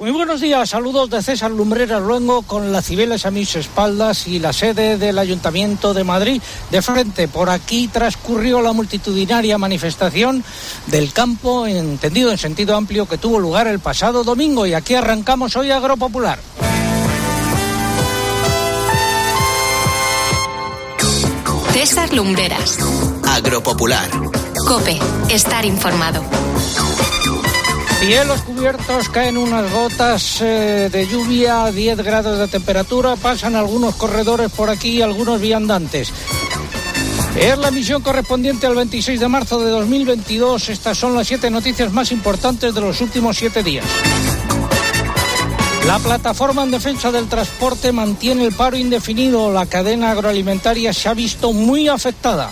Muy buenos días, saludos de César Lumbreras Luengo con las Cibeles a mis espaldas y la sede del Ayuntamiento de Madrid de frente. Por aquí transcurrió la multitudinaria manifestación del campo, entendido en sentido amplio, que tuvo lugar el pasado domingo y aquí arrancamos hoy Agropopular. César Lumbreras. Agropopular. Cope, estar informado. Cielos cubiertos, caen unas gotas eh, de lluvia, 10 grados de temperatura, pasan algunos corredores por aquí, algunos viandantes. Es la emisión correspondiente al 26 de marzo de 2022. Estas son las siete noticias más importantes de los últimos siete días. La plataforma en defensa del transporte mantiene el paro indefinido. La cadena agroalimentaria se ha visto muy afectada.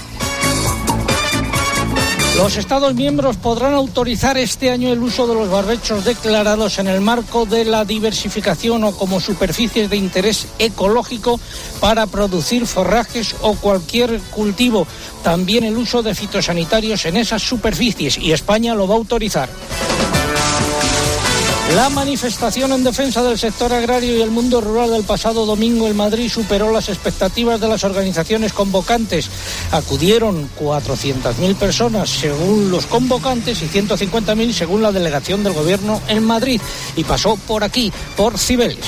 Los Estados miembros podrán autorizar este año el uso de los barbechos declarados en el marco de la diversificación o como superficies de interés ecológico para producir forrajes o cualquier cultivo. También el uso de fitosanitarios en esas superficies y España lo va a autorizar. La manifestación en defensa del sector agrario y el mundo rural del pasado domingo en Madrid superó las expectativas de las organizaciones convocantes. Acudieron 400.000 personas según los convocantes y 150.000 según la delegación del gobierno en Madrid y pasó por aquí, por Cibeles.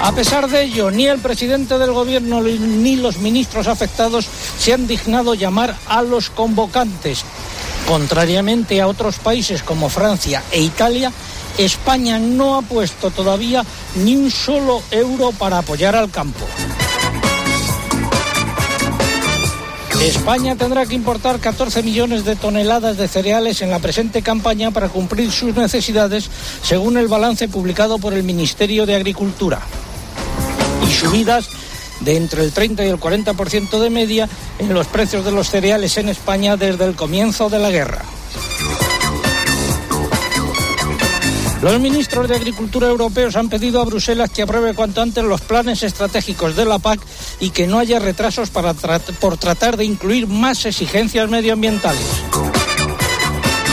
A pesar de ello, ni el presidente del gobierno ni los ministros afectados se han dignado llamar a los convocantes. Contrariamente a otros países como Francia e Italia, España no ha puesto todavía ni un solo euro para apoyar al campo. España tendrá que importar 14 millones de toneladas de cereales en la presente campaña para cumplir sus necesidades, según el balance publicado por el Ministerio de Agricultura. Y subidas de entre el 30 y el 40% de media en los precios de los cereales en España desde el comienzo de la guerra. Los ministros de Agricultura europeos han pedido a Bruselas que apruebe cuanto antes los planes estratégicos de la PAC y que no haya retrasos para por tratar de incluir más exigencias medioambientales.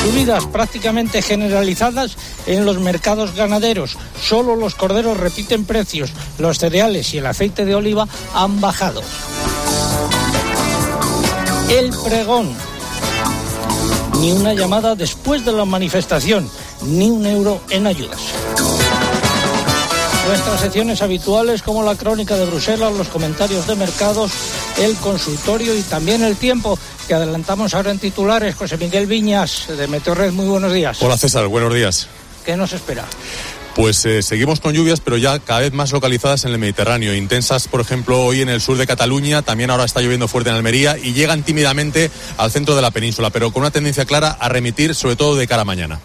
Subidas prácticamente generalizadas en los mercados ganaderos. Solo los corderos repiten precios. Los cereales y el aceite de oliva han bajado. El pregón. Ni una llamada después de la manifestación, ni un euro en ayudas. Nuestras secciones habituales como la crónica de Bruselas, los comentarios de mercados, el consultorio y también el tiempo que adelantamos ahora en titulares. José Miguel Viñas de Meteorred, muy buenos días. Hola César, buenos días. ¿Qué nos espera? Pues eh, seguimos con lluvias, pero ya cada vez más localizadas en el Mediterráneo. Intensas, por ejemplo, hoy en el sur de Cataluña, también ahora está lloviendo fuerte en Almería y llegan tímidamente al centro de la península, pero con una tendencia clara a remitir, sobre todo de cara a mañana.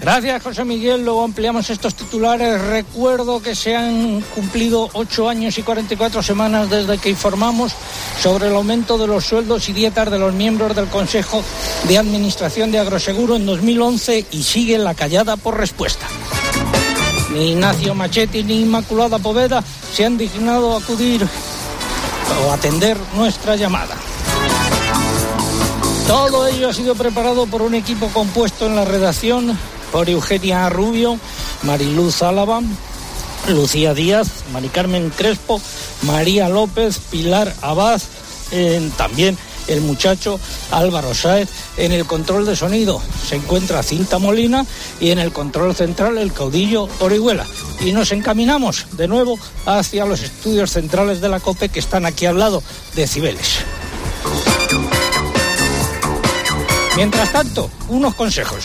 Gracias, José Miguel. Luego ampliamos estos titulares. Recuerdo que se han cumplido ocho años y 44 semanas desde que informamos sobre el aumento de los sueldos y dietas de los miembros del Consejo de Administración de Agroseguro en 2011 y sigue la callada por respuesta. Ni Ignacio Machetti ni Inmaculada Poveda se han dignado a acudir o atender nuestra llamada. Todo ello ha sido preparado por un equipo compuesto en la redacción por Eugenia Rubio, Mariluz Álava, Lucía Díaz, Mari Carmen Crespo, María López, Pilar Abad, también el muchacho Álvaro Sáez. En el control de sonido se encuentra Cinta Molina y en el control central el caudillo Orihuela. Y nos encaminamos de nuevo hacia los estudios centrales de la COPE que están aquí al lado de Cibeles. Mientras tanto, unos consejos.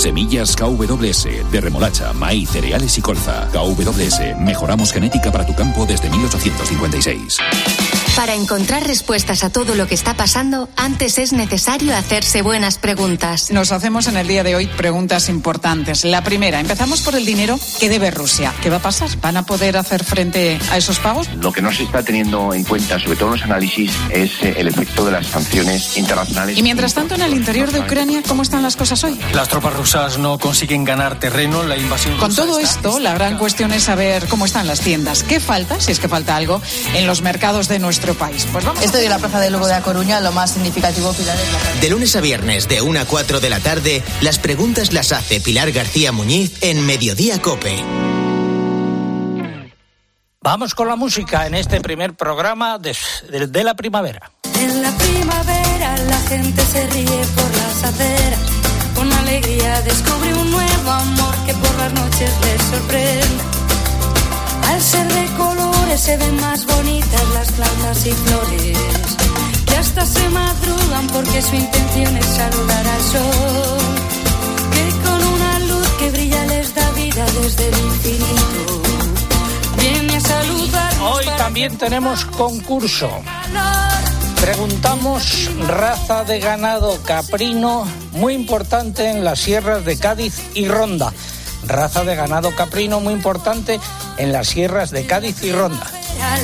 Semillas KWS de remolacha, maíz, cereales y colza. KWS, mejoramos genética para tu campo desde 1856. Para encontrar respuestas a todo lo que está pasando, antes es necesario hacerse buenas preguntas. Nos hacemos en el día de hoy preguntas importantes. La primera, empezamos por el dinero que debe Rusia. ¿Qué va a pasar? ¿Van a poder hacer frente a esos pagos? Lo que no se está teniendo en cuenta, sobre todo en los análisis, es eh, el efecto de las sanciones internacionales. Y mientras tanto, en el interior de Ucrania, ¿cómo están las cosas hoy? Las tropas rusas no consiguen ganar terreno, la invasión. Con todo esto, la gran cuestión es saber cómo están las tiendas. ¿Qué falta, si es que falta algo, en los mercados de nuestro país? Pues vamos. Estoy en la Plaza de Lugo de A Coruña, lo más significativo, Pilar, De lunes a viernes, de 1 a 4 de la tarde, las preguntas las hace Pilar García Muñiz en Mediodía Cope. Vamos con la música en este primer programa de, de, de la primavera. En la primavera la gente se ríe por las aceras. Alegría descubre un nuevo amor que por las noches les sorprende. Al ser de colores se ven más bonitas las plantas y flores. Que hasta se madrugan porque su intención es saludar al sol. Que con una luz que brilla les da vida desde el infinito. Viene a saludar. Hoy también tenemos concurso. Preguntamos raza de ganado caprino muy importante en las sierras de Cádiz y Ronda. Raza de ganado caprino muy importante en las sierras de Cádiz y Ronda.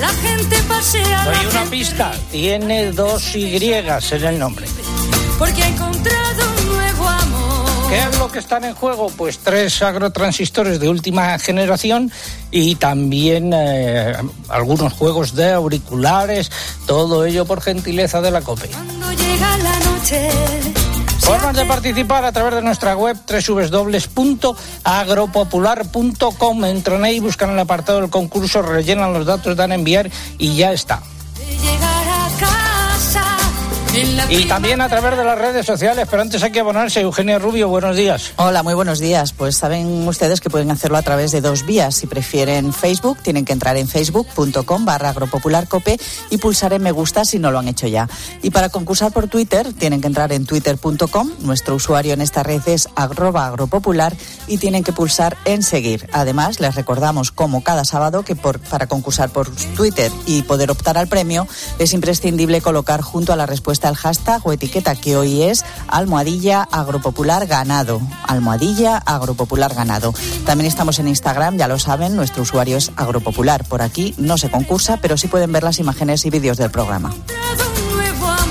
La gente pasea. Doy una pista, tiene dos Y en el nombre. Porque ha ¿Qué es lo que están en juego? Pues tres agrotransistores de última generación y también eh, algunos juegos de auriculares, todo ello por gentileza de la COPE. Cuando llega la noche. Formas de participar a través de nuestra web www.agropopular.com. Entran ahí, buscan el apartado del concurso, rellenan los datos, dan a enviar y ya está. Y también a través de las redes sociales, pero antes hay que abonarse. Eugenia Rubio, buenos días. Hola, muy buenos días. Pues saben ustedes que pueden hacerlo a través de dos vías. Si prefieren Facebook, tienen que entrar en facebook.com barra agropopularcope y pulsar en me gusta si no lo han hecho ya. Y para concursar por Twitter, tienen que entrar en twitter.com. Nuestro usuario en esta red es arroba agropopular y tienen que pulsar en seguir. Además, les recordamos, como cada sábado, que por, para concursar por Twitter y poder optar al premio, es imprescindible colocar junto a la respuesta el hashtag o etiqueta que hoy es almohadilla agropopular ganado. Almohadilla agropopular ganado. También estamos en Instagram, ya lo saben, nuestro usuario es agropopular. Por aquí no se concursa, pero sí pueden ver las imágenes y vídeos del programa.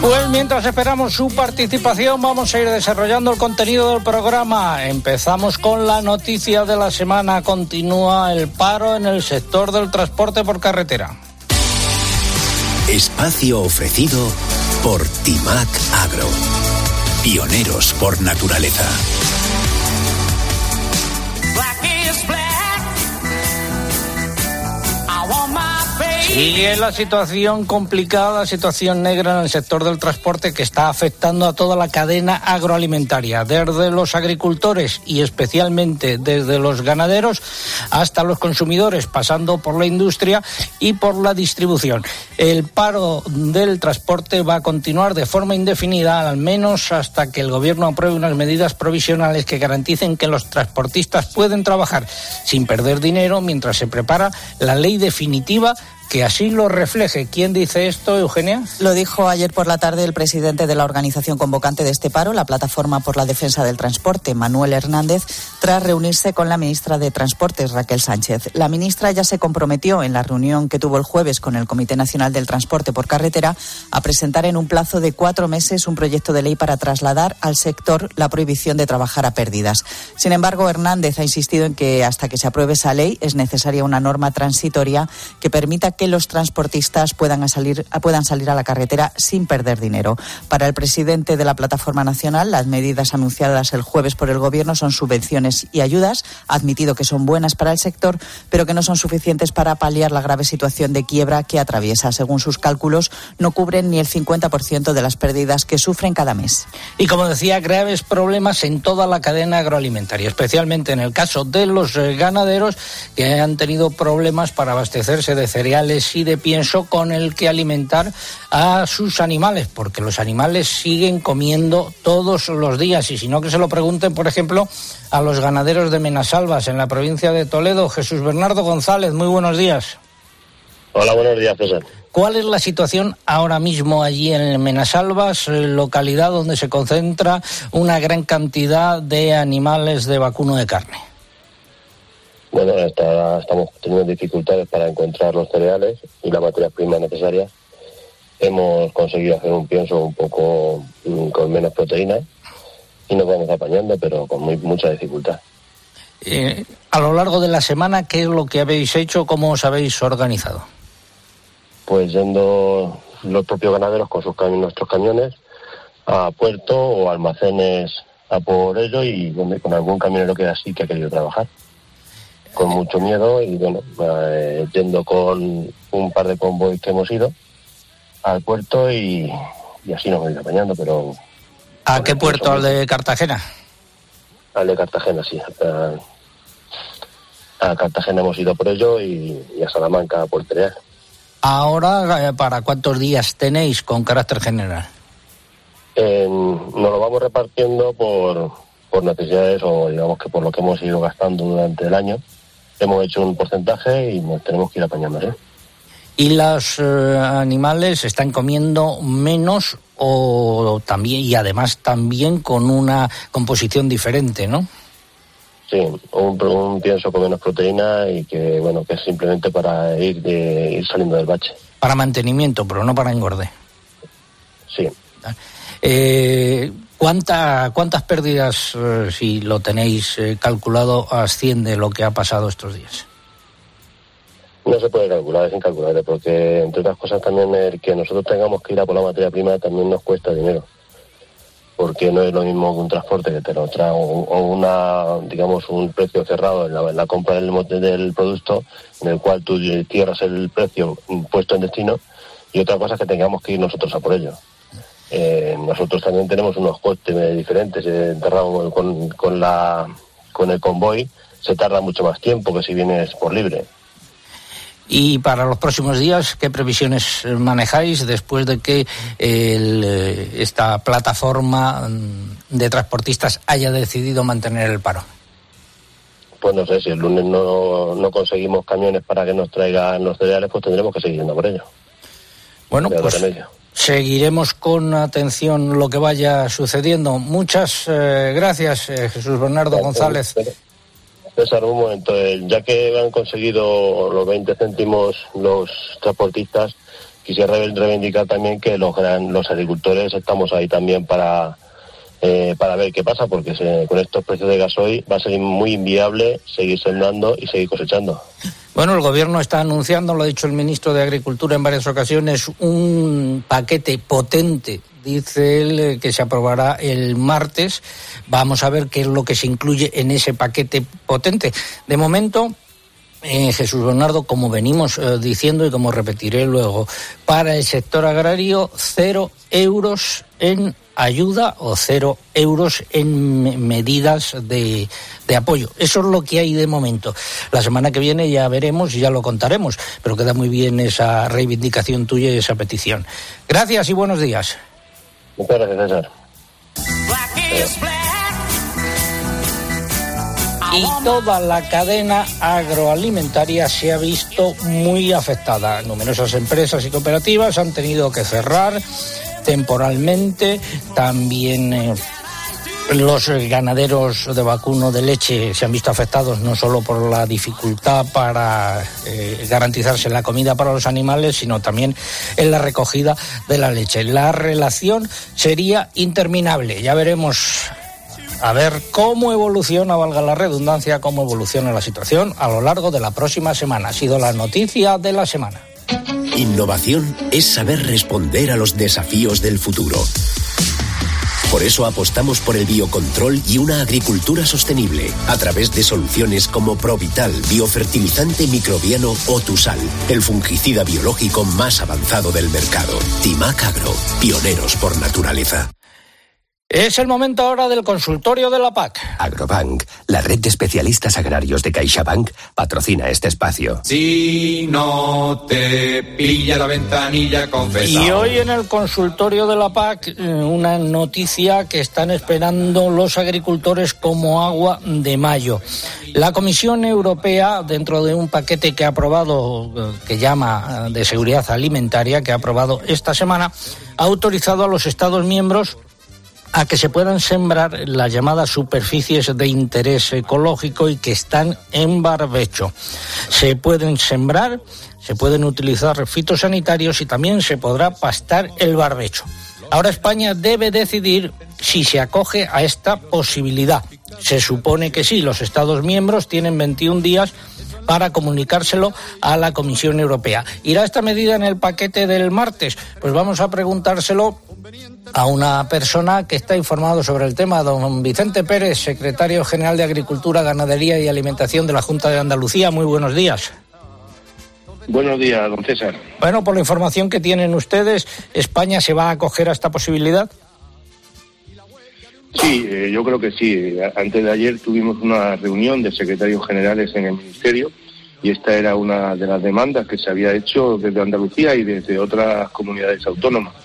Pues mientras esperamos su participación, vamos a ir desarrollando el contenido del programa. Empezamos con la noticia de la semana. Continúa el paro en el sector del transporte por carretera. Espacio ofrecido por Timac Agro. Pioneros por naturaleza. Sigue la situación complicada, situación negra en el sector del transporte que está afectando a toda la cadena agroalimentaria, desde los agricultores y especialmente desde los ganaderos hasta los consumidores, pasando por la industria y por la distribución. El paro del transporte va a continuar de forma indefinida, al menos hasta que el gobierno apruebe unas medidas provisionales que garanticen que los transportistas pueden trabajar sin perder dinero mientras se prepara la ley definitiva que así lo refleje. ¿Quién dice esto, Eugenia? Lo dijo ayer por la tarde el presidente de la organización convocante de este paro, la Plataforma por la Defensa del Transporte, Manuel Hernández, tras reunirse con la ministra de Transportes, Raquel Sánchez. La ministra ya se comprometió en la reunión que tuvo el jueves con el Comité Nacional del Transporte por Carretera a presentar en un plazo de cuatro meses un proyecto de ley para trasladar al sector la prohibición de trabajar a pérdidas. Sin embargo, Hernández ha insistido en que hasta que se apruebe esa ley es necesaria una norma transitoria que permita que los transportistas puedan salir, puedan salir a la carretera sin perder dinero. Para el presidente de la Plataforma Nacional, las medidas anunciadas el jueves por el Gobierno son subvenciones y ayudas. Ha admitido que son buenas para el sector, pero que no son suficientes para paliar la grave situación de quiebra que atraviesa. Según sus cálculos, no cubren ni el 50% de las pérdidas que sufren cada mes. Y como decía, graves problemas en toda la cadena agroalimentaria, especialmente en el caso de los ganaderos que han tenido problemas para abastecerse de cereales cereales y de pienso con el que alimentar a sus animales, porque los animales siguen comiendo todos los días. Y si no, que se lo pregunten, por ejemplo, a los ganaderos de Menasalvas en la provincia de Toledo. Jesús Bernardo González, muy buenos días. Hola, buenos días, César. ¿Cuál es la situación ahora mismo allí en Menasalvas, localidad donde se concentra una gran cantidad de animales de vacuno de carne? Bueno, estamos teniendo dificultades para encontrar los cereales y la materia prima necesaria. Hemos conseguido hacer un pienso un poco mm, con menos proteína y nos vamos apañando, pero con muy, mucha dificultad. Eh, a lo largo de la semana, ¿qué es lo que habéis hecho? ¿Cómo os habéis organizado? pues yendo los propios ganaderos con sus nuestros camiones a puerto o almacenes a por ello y con algún camionero que así que ha querido trabajar con mucho miedo y bueno eh, yendo con un par de convoys que hemos ido al puerto y, así nos hemos ido apañando pero ¿a qué puerto? ¿al de Cartagena? al de Cartagena sí a, Cartagena hemos ido por ello y, a Salamanca a Puerto Real Ahora, eh, ¿para cuántos días tenéis con carácter general? nos lo vamos repartiendo por, por necesidades o digamos que por lo que hemos ido gastando durante el año. Hemos hecho un porcentaje y nos tenemos que ir apañando. ¿eh? ¿Y los eh, animales están comiendo menos o también y además también con una composición diferente, no? Sí, un, pienso con menos proteína y que, bueno, que es simplemente para ir, de, ir saliendo del bache. Para mantenimiento, pero no para engorde. Sí. Eh, ¿cuánta, ¿Cuántas pérdidas, eh, si lo tenéis eh, calculado, asciende lo que ha pasado estos días? No se puede calcular, es incalculable, porque entre otras cosas también el que nosotros tengamos que ir a por la materia prima también nos cuesta dinero porque no es lo mismo que un transporte que te lo trae o, una, digamos, un precio cerrado en la, compra del, del producto en el cual tú cierras el precio puesto en destino y otra cosa es que tengamos que ir nosotros a por ello. Eh, nosotros también tenemos unos costes diferentes, eh, con, con, la, con el convoy se tarda mucho más tiempo que si vienes por libre. Y para los próximos días, ¿qué previsiones manejáis después de que eh, esta plataforma mm, de transportistas haya decidido mantener el paro? Pues no sé, si el lunes no, no conseguimos camiones para que nos traigan los cereales, pues tendremos que seguir yendo por ello. Bueno, pues seguiremos con atención lo que vaya sucediendo. Muchas eh, gracias, eh, Jesús Bernardo González. César, un momento. Ya que han conseguido los 20 céntimos los transportistas, quisiera reivindicar también que los, los agricultores estamos ahí también para, eh, para ver qué pasa, porque con estos precios de gasoil va a ser muy inviable seguir sembrando y seguir cosechando. Bueno, el gobierno está anunciando, lo ha dicho el ministro de Agricultura en varias ocasiones, un paquete potente dice él eh, que se aprobará el martes. Vamos a ver qué es lo que se incluye en ese paquete potente. De momento, eh, Jesús Bernardo, como venimos eh, diciendo y como repetiré luego, para el sector agrario, cero euros en ayuda o cero euros en medidas de, de, apoyo. Eso es lo que hay de momento. La semana que viene ya veremos y ya lo contaremos, pero queda muy bien esa reivindicación tuya y esa petición. Gracias y buenos días. Muchas gracias, César. Y toda la cadena agroalimentaria se ha visto muy afectada. Numerosas empresas y cooperativas han tenido que cerrar temporalmente. También eh, los ganaderos de vacuno de leche se han visto afectados no solo por la dificultad para eh, garantizarse la comida para los animales, sino también en la recogida de la leche. La relación sería interminable. Ya veremos a ver cómo evoluciona, valga la redundancia, cómo evoluciona la situación a lo largo de la próxima semana. Ha sido la noticia de la semana. Innovación es saber responder a los desafíos del futuro. Por eso apostamos por el biocontrol y una agricultura sostenible a través de soluciones como Provital, biofertilizante microbiano o Tusal, el fungicida biológico más avanzado del mercado. Timac Agro, pioneros por naturaleza. Es el momento ahora del consultorio de la PAC. Agrobank, la red de especialistas agrarios de CaixaBank, patrocina este espacio. Si no te pilla la ventanilla confesado. Y hoy en el consultorio de la PAC, eh, una noticia que están esperando los agricultores como agua de mayo. La Comisión Europea, dentro de un paquete que ha aprobado, eh, que llama eh, de seguridad alimentaria, que ha aprobado esta semana, ha autorizado a los Estados miembros a que se puedan sembrar las llamadas superficies de interés ecológico y que están en barbecho. Se pueden sembrar, se pueden utilizar fitosanitarios y también se podrá pastar el barbecho. Ahora España debe decidir si se acoge a esta posibilidad. Se supone que sí, los Estados miembros tienen 21 días para comunicárselo a la Comisión Europea. ¿Irá esta medida en el paquete del martes? Pues vamos a preguntárselo a una persona que está informado sobre el tema, don Vicente Pérez, secretario general de Agricultura, Ganadería y Alimentación de la Junta de Andalucía. Muy buenos días. Buenos días, don César. Bueno, por la información que tienen ustedes, ¿España se va a acoger a esta posibilidad? Sí, eh, yo creo que sí. Antes de ayer tuvimos una reunión de secretarios generales en el Ministerio y esta era una de las demandas que se había hecho desde Andalucía y desde otras comunidades autónomas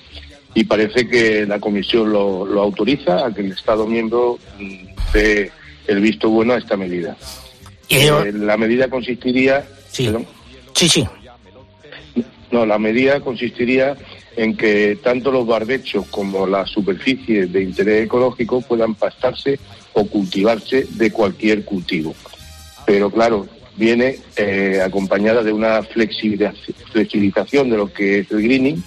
y parece que la Comisión lo, autoriza a que el Estado miembro mm, dé el visto bueno a esta medida. Eh, la medida consistiría... Sí. sí, sí. No, la medida consistiría en que tanto los barbechos como las superficies de interés ecológico puedan pastarse o cultivarse de cualquier cultivo. Pero claro, viene eh, acompañada de una flexibilización de lo que es el greening,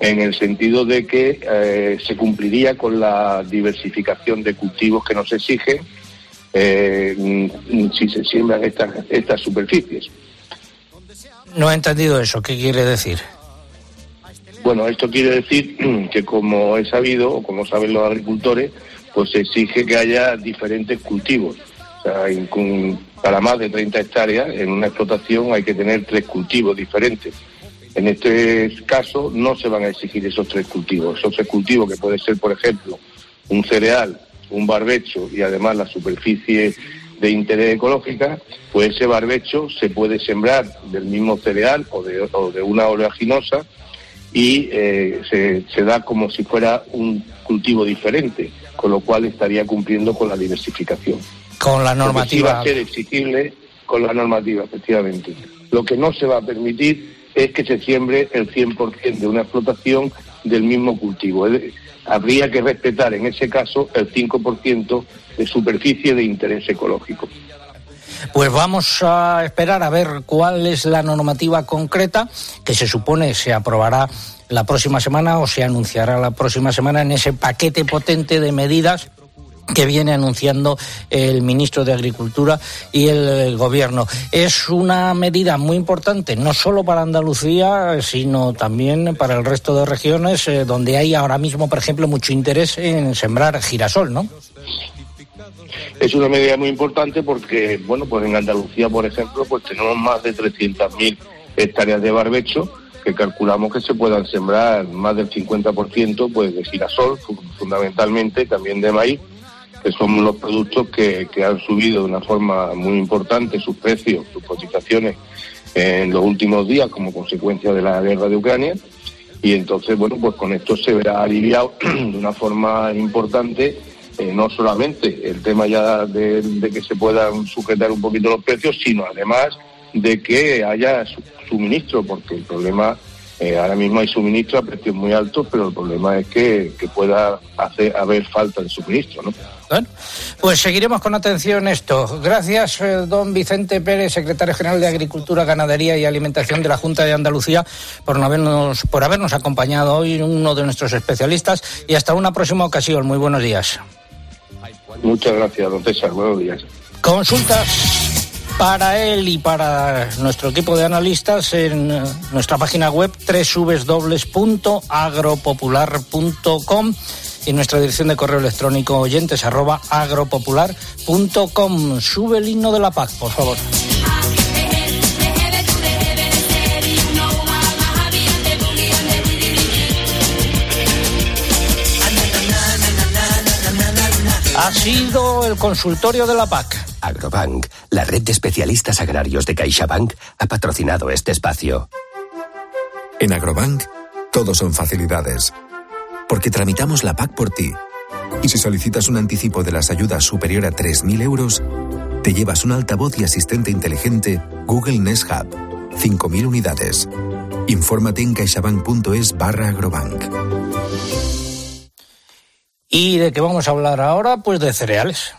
en el sentido de que eh, se cumpliría con la diversificación de cultivos que nos exigen eh, si se siembran estas, estas superficies. No he entendido eso. ¿Qué quiere decir? Bueno, esto quiere decir que como he sabido, o como saben los agricultores, pues se exige que haya diferentes cultivos. O sea, para más de 30 hectáreas en una explotación hay que tener tres cultivos diferentes. En este caso no se van a exigir esos tres cultivos. Esos tres cultivos que puede ser, por ejemplo, un cereal, un barbecho y además la superficie de interés ecológica, pues ese barbecho se puede sembrar del mismo cereal o de, una oleaginosa y eh, se, da como si fuera un cultivo diferente, con lo cual estaría cumpliendo con la diversificación. Con la normativa. va a ser exigible con la normativa, efectivamente. Lo que no se va a permitir es que se siembre el 100% de una explotación del mismo cultivo. Habría que respetar en ese caso el 5% de superficie de interés ecológico. Pues vamos a esperar a ver cuál es la normativa concreta que se supone se aprobará la próxima semana o se anunciará la próxima semana en ese paquete potente de medidas que viene anunciando el ministro de Agricultura y el Gobierno. Es una medida muy importante, no solo para Andalucía, sino también para el resto de regiones eh, donde hay ahora mismo, por ejemplo, mucho interés en sembrar girasol, ¿no? Es una medida muy importante porque, bueno, pues en Andalucía, por ejemplo, pues tenemos más de 300.000 hectáreas de barbecho que calculamos que se puedan sembrar más del 50% pues de girasol, fundamentalmente, también de maíz que son los productos que, han subido de una forma muy importante sus precios, sus cotizaciones en los últimos días como consecuencia de la guerra de Ucrania. Y entonces, bueno, pues con esto se verá aliviado de una forma importante eh, no solamente el tema ya de, que se puedan sujetar un poquito los precios, sino además de que haya suministro, porque el problema eh, ahora mismo hay suministro a precios muy altos, pero el problema es que, pueda hacer, haber falta de suministro, ¿no? Bueno, pues seguiremos con atención esto. Gracias, eh, don Vicente Pérez, secretario general de Agricultura, Ganadería y Alimentación de la Junta de Andalucía, por, habernos, por habernos acompañado hoy, uno de nuestros especialistas, y hasta una próxima ocasión. Muy buenos días. Muchas gracias, don César. Buenos días. Consultas para él y para nuestro equipo de analistas en eh, nuestra página web www.agropopular.com y nuestra dirección de correo electrónico oyentes arroba agropopular.com. Sube el himno de la paz, por favor. Ha sido el consultorio de la PAC. Agrobank, la red de especialistas agrarios de CaixaBank, ha patrocinado este espacio. En Agrobank, todo son facilidades. Porque tramitamos la PAC por ti. Y si solicitas un anticipo de las ayudas superior a 3.000 euros, te llevas un altavoz y asistente inteligente Google Nest Hub. 5.000 unidades. Infórmate en caixabank.es barra agrobank. ¿Y de qué vamos a hablar ahora? Pues de cereales.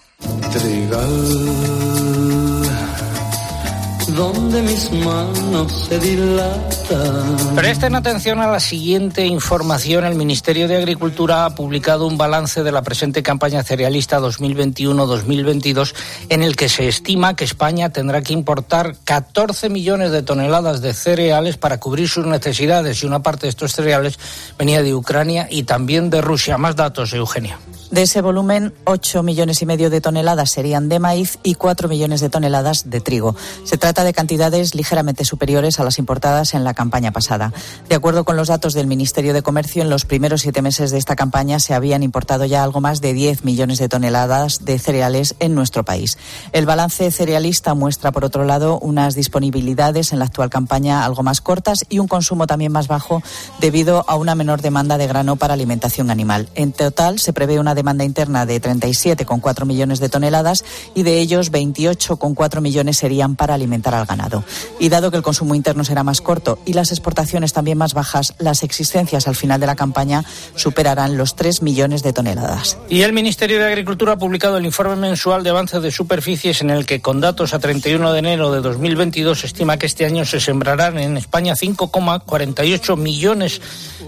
Presten atención a la siguiente información. El Ministerio de Agricultura ha publicado un balance de la presente campaña cerealista 2021-2022 en el que se estima que España tendrá que importar 14 millones de toneladas de cereales para cubrir sus necesidades y una parte de estos cereales venía de Ucrania y también de Rusia. Más datos, Eugenia. De ese volumen, 8 millones y medio de toneladas serían de maíz y 4 millones de toneladas de trigo. Se trata de cantidades ligeramente superiores a las importadas en la campaña pasada. De acuerdo con los datos del Ministerio de Comercio, en los primeros siete meses de esta campaña se habían importado ya algo más de 10 millones de toneladas de cereales en nuestro país. El balance cerealista muestra, por otro lado, unas disponibilidades en la actual campaña algo más cortas y un consumo también más bajo debido a una menor demanda de grano para alimentación animal. En total, se prevé una demanda interna de 37,4 millones de toneladas y de ellos 28,4 millones serían para alimentar al ganado. Y dado que el consumo interno será más corto y las exportaciones también más bajas, las existencias al final de la campaña superarán los 3 millones de toneladas. Y el Ministerio de Agricultura ha publicado el informe mensual de avance de superficies en el que con datos a 31 de enero de 2022 se estima que este año se sembrarán en España 5,48 millones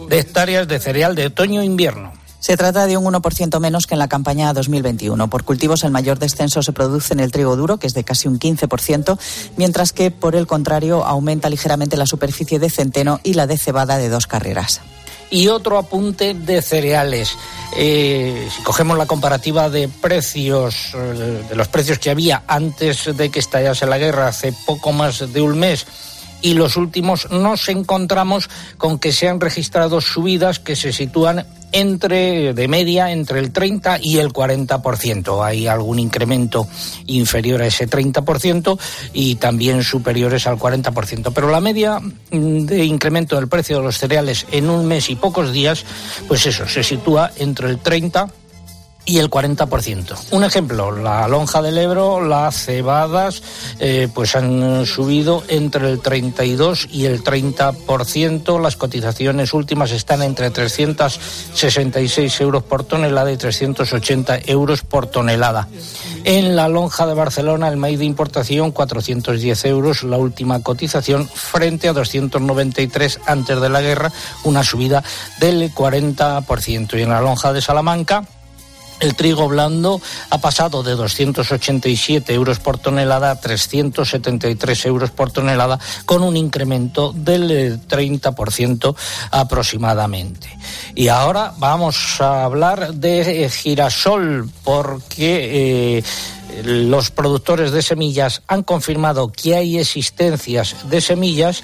de hectáreas de cereal de otoño e invierno. Se trata de un 1% menos que en la campaña 2021. Por cultivos, el mayor descenso se produce en el trigo duro, que es de casi un 15%, mientras que, por el contrario, aumenta ligeramente la superficie de centeno y la de cebada de dos carreras. Y otro apunte de cereales. Eh, si cogemos la comparativa de precios, eh, de los precios que había antes de que estallase la guerra, hace poco más de un mes, y los últimos nos encontramos con que se han registrado subidas que se sitúan entre de media entre el 30 y el 40%. Hay algún incremento inferior a ese 30% y también superiores al 40%, pero la media mm, de incremento del precio de los cereales en un mes y pocos días, pues eso, se sitúa entre el 30 y el 40%. Un ejemplo, la lonja del Ebro, las cebadas, eh, pues han subido entre el 32 y el 30%. Las cotizaciones últimas están entre 366 euros por tonelada y 380 euros por tonelada. En la lonja de Barcelona, el maíz de importación, 410 euros, la última cotización, frente a 293 antes de la guerra, una subida del 40%. Y en la lonja de Salamanca, el trigo blando ha pasado de 287 euros por tonelada a 373 euros por tonelada, con un incremento del 30% eh, aproximadamente. Y ahora vamos a hablar de eh, girasol, porque... Eh, los productores de semillas han confirmado que hay existencias de semillas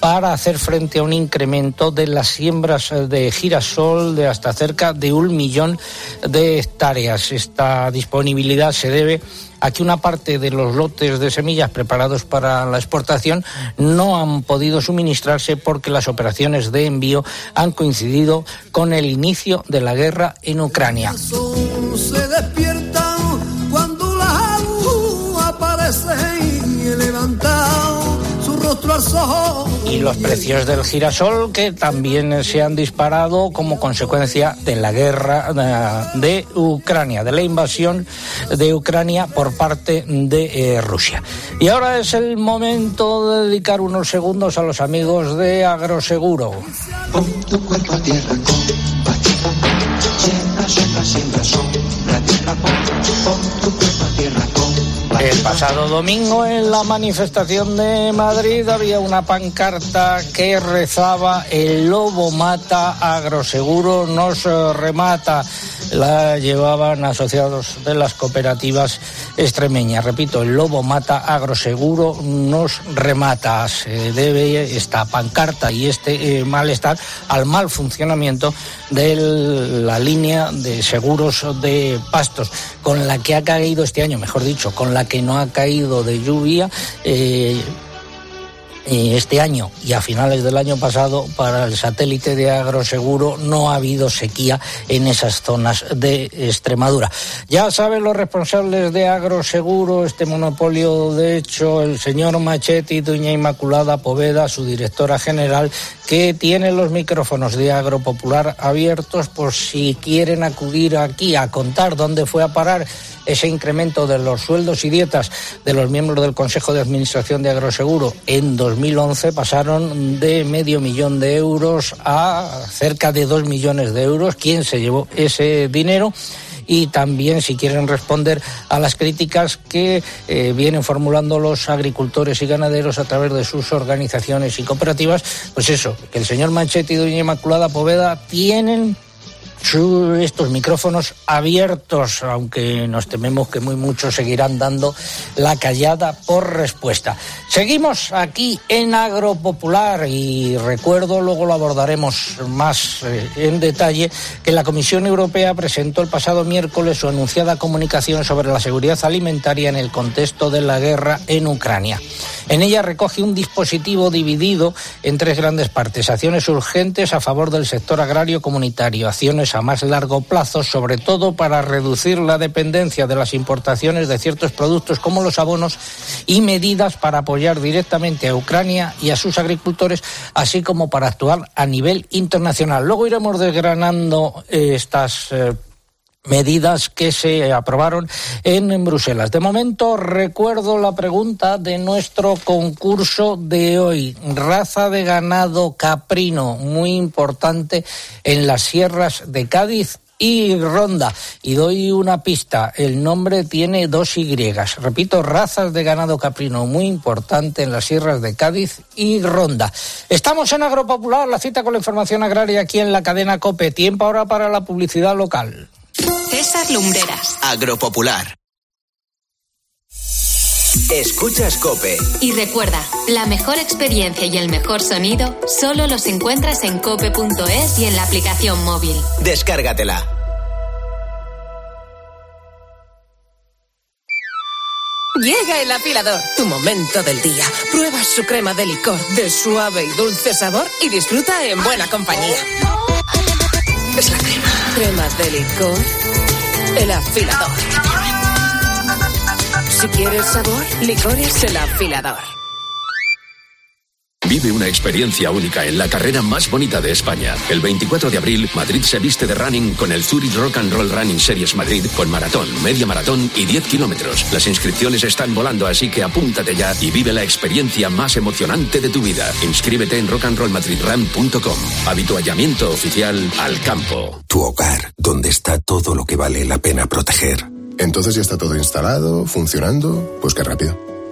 para hacer frente a un incremento de las siembras de girasol de hasta cerca de un millón de hectáreas. Esta disponibilidad se debe a que una parte de los lotes de semillas preparados para la exportación no han podido suministrarse porque las operaciones de envío han coincidido con el inicio de la guerra en Ucrania. Y los precios del girasol que también se han disparado como consecuencia de la guerra eh, de Ucrania, de la invasión de Ucrania por parte de eh, Rusia. Y ahora es el momento de dedicar unos segundos a los amigos de Agroseguro. tu cuerpo a tierra tu cuerpo a tierra El pasado domingo en la manifestación de Madrid había una pancarta que rezaba El lobo mata, agroseguro nos remata. La llevaban asociados de las cooperativas extremeñas. Repito, el lobo mata, agroseguro nos remata. Se debe esta pancarta y este eh, malestar al mal funcionamiento de la línea de seguros de pastos, con la que ha caído este año, mejor dicho, con la que no ha caído de lluvia. Eh, este año y a finales del año pasado para el satélite de agroseguro no ha habido sequía en esas zonas de Extremadura. Ya saben los responsables de agroseguro, este monopolio, de hecho, el señor Machetti, doña Inmaculada Poveda, su directora general, que tiene los micrófonos de Agropopular abiertos por si quieren acudir aquí a contar dónde fue a parar ese incremento de los sueldos y dietas de los miembros del Consejo de Administración de Agroseguro en 2011 pasaron de medio millón de euros a cerca de dos millones de euros. ¿Quién se llevó ese dinero? y también si quieren responder a las críticas que eh, vienen formulando los agricultores y ganaderos a través de sus organizaciones y cooperativas, pues eso, que el señor Manchetti y doña Inmaculada Poveda tienen estos micrófonos abiertos, aunque nos tememos que muy muchos seguirán dando la callada por respuesta. Seguimos aquí en Agropopular y recuerdo, luego lo abordaremos más eh, en detalle, que la Comisión Europea presentó el pasado miércoles su anunciada comunicación sobre la seguridad alimentaria en el contexto de la guerra en Ucrania. En ella recoge un dispositivo dividido en tres grandes partes. Acciones urgentes a favor del sector agrario comunitario, acciones a más largo plazo, sobre todo para reducir la dependencia de las importaciones de ciertos productos como los abonos y medidas para apoyar directamente a Ucrania y a sus agricultores, así como para actuar a nivel internacional. Luego iremos desgranando eh, estas eh, medidas que se aprobaron en Bruselas. De momento recuerdo la pregunta de nuestro concurso de hoy. Raza de ganado caprino, muy importante en las sierras de Cádiz y Ronda. Y doy una pista, el nombre tiene dos Y. Repito, razas de ganado caprino muy importante en las sierras de Cádiz y Ronda. Estamos en Agropopular, la cita con la información agraria aquí en la cadena COPE. Tiempo ahora para la publicidad local. César Lumbreras. Agropopular. Escuchas Cope. Y recuerda, la mejor experiencia y el mejor sonido solo los encuentras en cope.es y en la aplicación móvil. Descárgatela. Llega el afilador, tu momento del día. Prueba su crema de licor de suave y dulce sabor y disfruta en buena compañía. Es la crema. Crema de licor. El afilador. Si quieres sabor, licores el afilador. Vive una experiencia única en la carrera más bonita de España. El 24 de abril, Madrid se viste de running con el Zurich Rock and Roll Running Series Madrid con maratón, media maratón y 10 kilómetros. Las inscripciones están volando, así que apúntate ya y vive la experiencia más emocionante de tu vida. Inscríbete en rockandrollmadridrun.com. Habituallamiento oficial al campo. Tu hogar, donde está todo lo que vale la pena proteger. Entonces ya está todo instalado, funcionando. Pues qué rápido.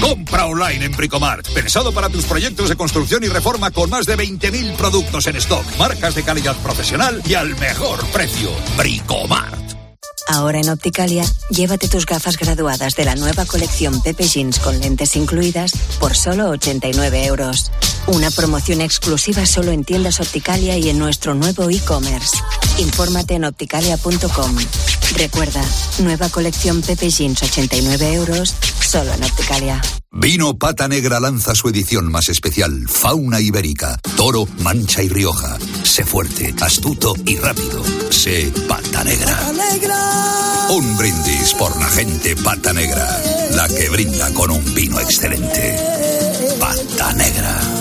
Compra online en Bricomart. Pensado para tus proyectos de construcción y reforma con más de 20.000 productos en stock. Marcas de calidad profesional y al mejor precio. Bricomart. Ahora en Opticalia, llévate tus gafas graduadas de la nueva colección Pepe Jeans con lentes incluidas por solo 89 euros. Una promoción exclusiva solo en tiendas Opticalia y en nuestro nuevo e-commerce. Infórmate en opticalia.com. Recuerda, nueva colección Pepe Jeans 89 euros, solo en Opticalia. Vino Pata Negra lanza su edición más especial, Fauna Ibérica, Toro, Mancha y Rioja. Sé fuerte, astuto y rápido. Sé Pata Negra. Un brindis por la gente Pata Negra, la que brinda con un vino excelente. Pata Negra.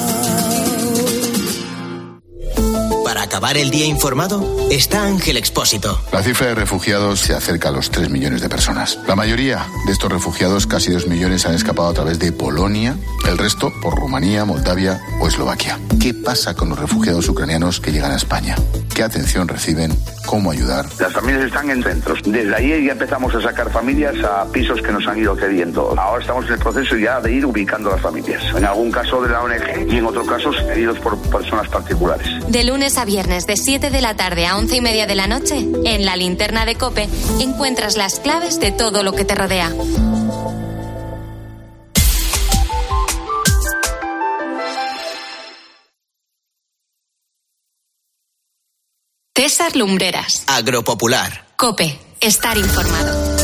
Acabar el día informado está Ángel Expósito. La cifra de refugiados se acerca a los 3 millones de personas. La mayoría de estos refugiados, casi 2 millones, han escapado a través de Polonia, el resto por Rumanía, Moldavia o Eslovaquia. ¿Qué pasa con los refugiados ucranianos que llegan a España? ¿Qué atención reciben? ¿Cómo ayudar? Las familias están en centros. Desde ahí ya empezamos a sacar familias a pisos que nos han ido cediendo. Ahora estamos en el proceso ya de ir ubicando las familias. En algún caso de la ONG y en otros casos cedidos por personas particulares. De lunes a viernes de 7 de la tarde a 11 y media de la noche, en la linterna de Cope, encuentras las claves de todo lo que te rodea. César Lumbreras. Agropopular. Cope, estar informado.